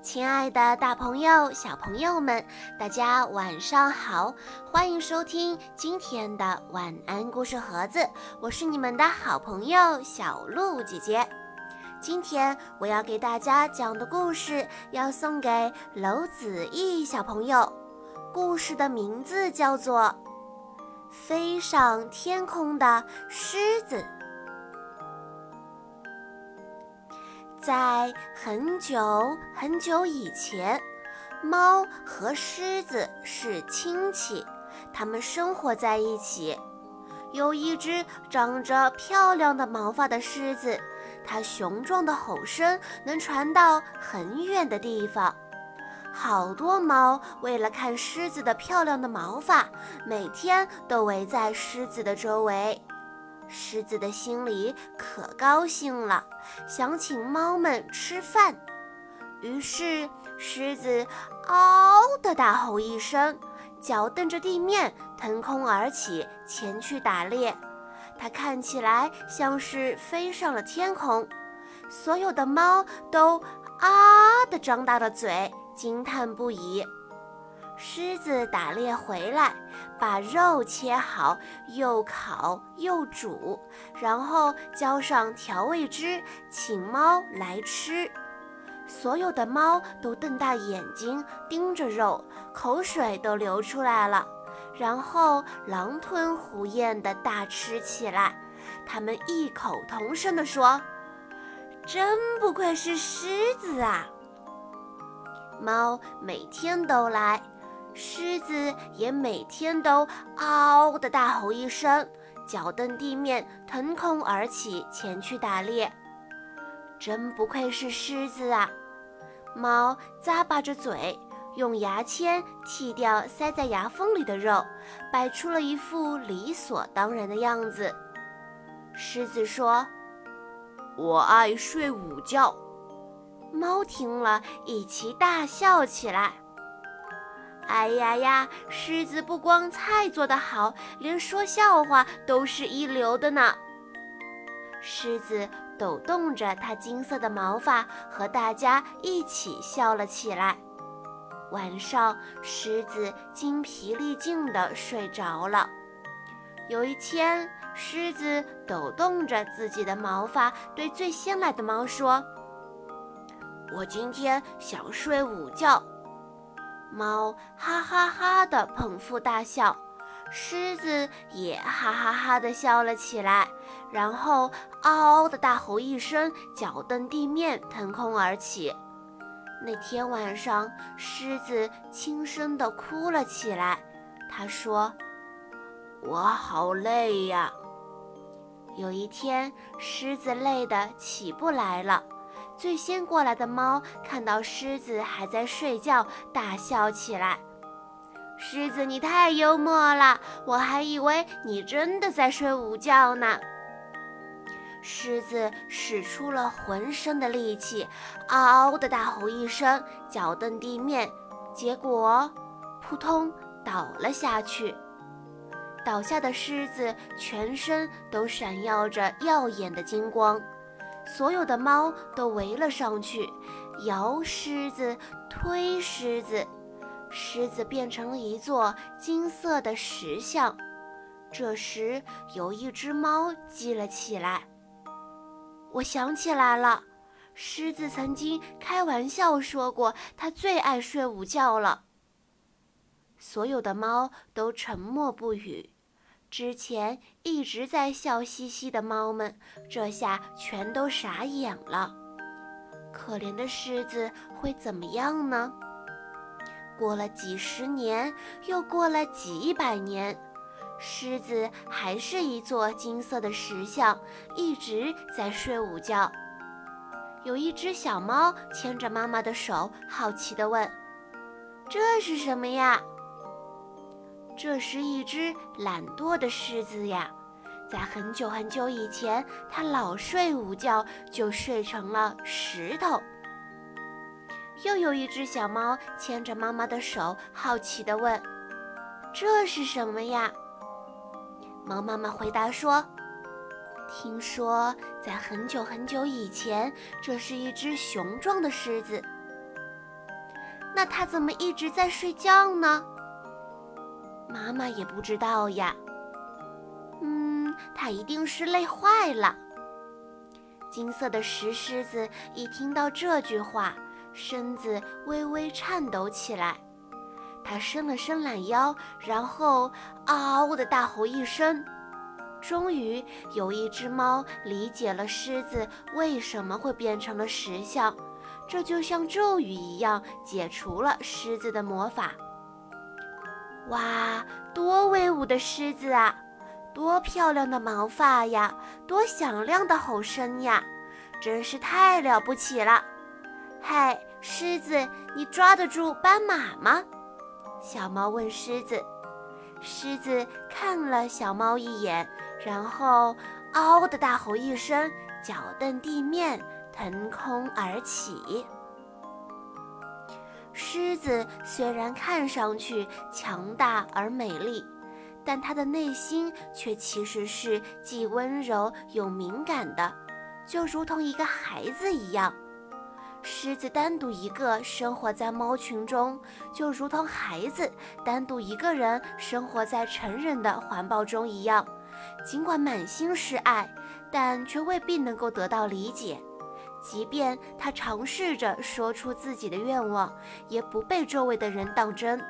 亲爱的，大朋友、小朋友们，大家晚上好！欢迎收听今天的晚安故事盒子，我是你们的好朋友小鹿姐姐。今天我要给大家讲的故事要送给娄子毅小朋友，故事的名字叫做《飞上天空的狮子》。在很久很久以前，猫和狮子是亲戚，它们生活在一起。有一只长着漂亮的毛发的狮子，它雄壮的吼声能传到很远的地方。好多猫为了看狮子的漂亮的毛发，每天都围在狮子的周围。狮子的心里可高兴了，想请猫们吃饭。于是，狮子“嗷”的大吼一声，脚蹬着地面，腾空而起，前去打猎。它看起来像是飞上了天空。所有的猫都“啊”的张大了嘴，惊叹不已。狮子打猎回来，把肉切好，又烤又煮，然后浇上调味汁，请猫来吃。所有的猫都瞪大眼睛盯着肉，口水都流出来了，然后狼吞虎咽地大吃起来。它们异口同声地说：“真不愧是狮子啊！”猫每天都来。狮子也每天都嗷的大吼一声，脚蹬地面，腾空而起，前去打猎。真不愧是狮子啊！猫咂巴着嘴，用牙签剔掉塞在牙缝里的肉，摆出了一副理所当然的样子。狮子说：“我爱睡午觉。”猫听了一齐大笑起来。哎呀呀！狮子不光菜做得好，连说笑话都是一流的呢。狮子抖动着它金色的毛发，和大家一起笑了起来。晚上，狮子精疲力尽地睡着了。有一天，狮子抖动着自己的毛发，对最先来的猫说：“我今天想睡午觉。”猫哈哈哈的捧腹大笑，狮子也哈哈哈的笑了起来，然后嗷嗷的大吼一声，脚蹬地面，腾空而起。那天晚上，狮子轻声的哭了起来。他说：“我好累呀。”有一天，狮子累得起不来了。最先过来的猫看到狮子还在睡觉，大笑起来。狮子，你太幽默了，我还以为你真的在睡午觉呢。狮子使出了浑身的力气，嗷嗷的大吼一声，脚蹬地面，结果扑通倒了下去。倒下的狮子全身都闪耀着耀眼的金光。所有的猫都围了上去，摇狮子，推狮子，狮子变成了一座金色的石像。这时，有一只猫记了起来。我想起来了，狮子曾经开玩笑说过，它最爱睡午觉了。所有的猫都沉默不语。之前一直在笑嘻嘻的猫们，这下全都傻眼了。可怜的狮子会怎么样呢？过了几十年，又过了几百年，狮子还是一座金色的石像，一直在睡午觉。有一只小猫牵着妈妈的手，好奇地问：“这是什么呀？”这是一只懒惰的狮子呀，在很久很久以前，它老睡午觉，就睡成了石头。又有一只小猫牵着妈妈的手，好奇地问：“这是什么呀？”猫妈妈回答说：“听说在很久很久以前，这是一只雄壮的狮子。”那它怎么一直在睡觉呢？妈妈也不知道呀。嗯，他一定是累坏了。金色的石狮子一听到这句话，身子微微颤抖起来。他伸了伸懒腰，然后嗷的大吼一声。终于有一只猫理解了狮子为什么会变成了石像，这就像咒语一样解除了狮子的魔法。哇，多威武的狮子啊！多漂亮的毛发呀！多响亮的吼声呀！真是太了不起了！嗨，狮子，你抓得住斑马吗？小猫问狮子。狮子看了小猫一眼，然后嗷的大吼一声，脚蹬地面，腾空而起。狮子虽然看上去强大而美丽，但它的内心却其实是既温柔又敏感的，就如同一个孩子一样。狮子单独一个生活在猫群中，就如同孩子单独一个人生活在成人的环抱中一样。尽管满心是爱，但却未必能够得到理解。即便他尝试着说出自己的愿望，也不被周围的人当真。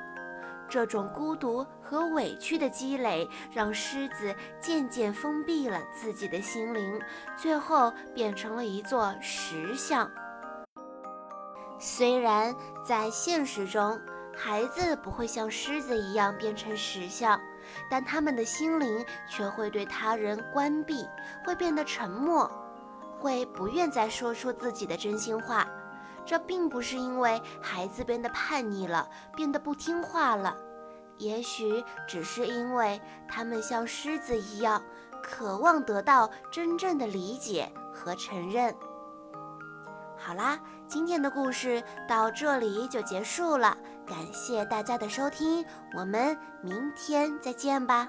这种孤独和委屈的积累，让狮子渐渐封闭了自己的心灵，最后变成了一座石像。虽然在现实中，孩子不会像狮子一样变成石像，但他们的心灵却会对他人关闭，会变得沉默，会不愿再说出自己的真心话。这并不是因为孩子变得叛逆了，变得不听话了，也许只是因为他们像狮子一样，渴望得到真正的理解和承认。好啦，今天的故事到这里就结束了，感谢大家的收听，我们明天再见吧。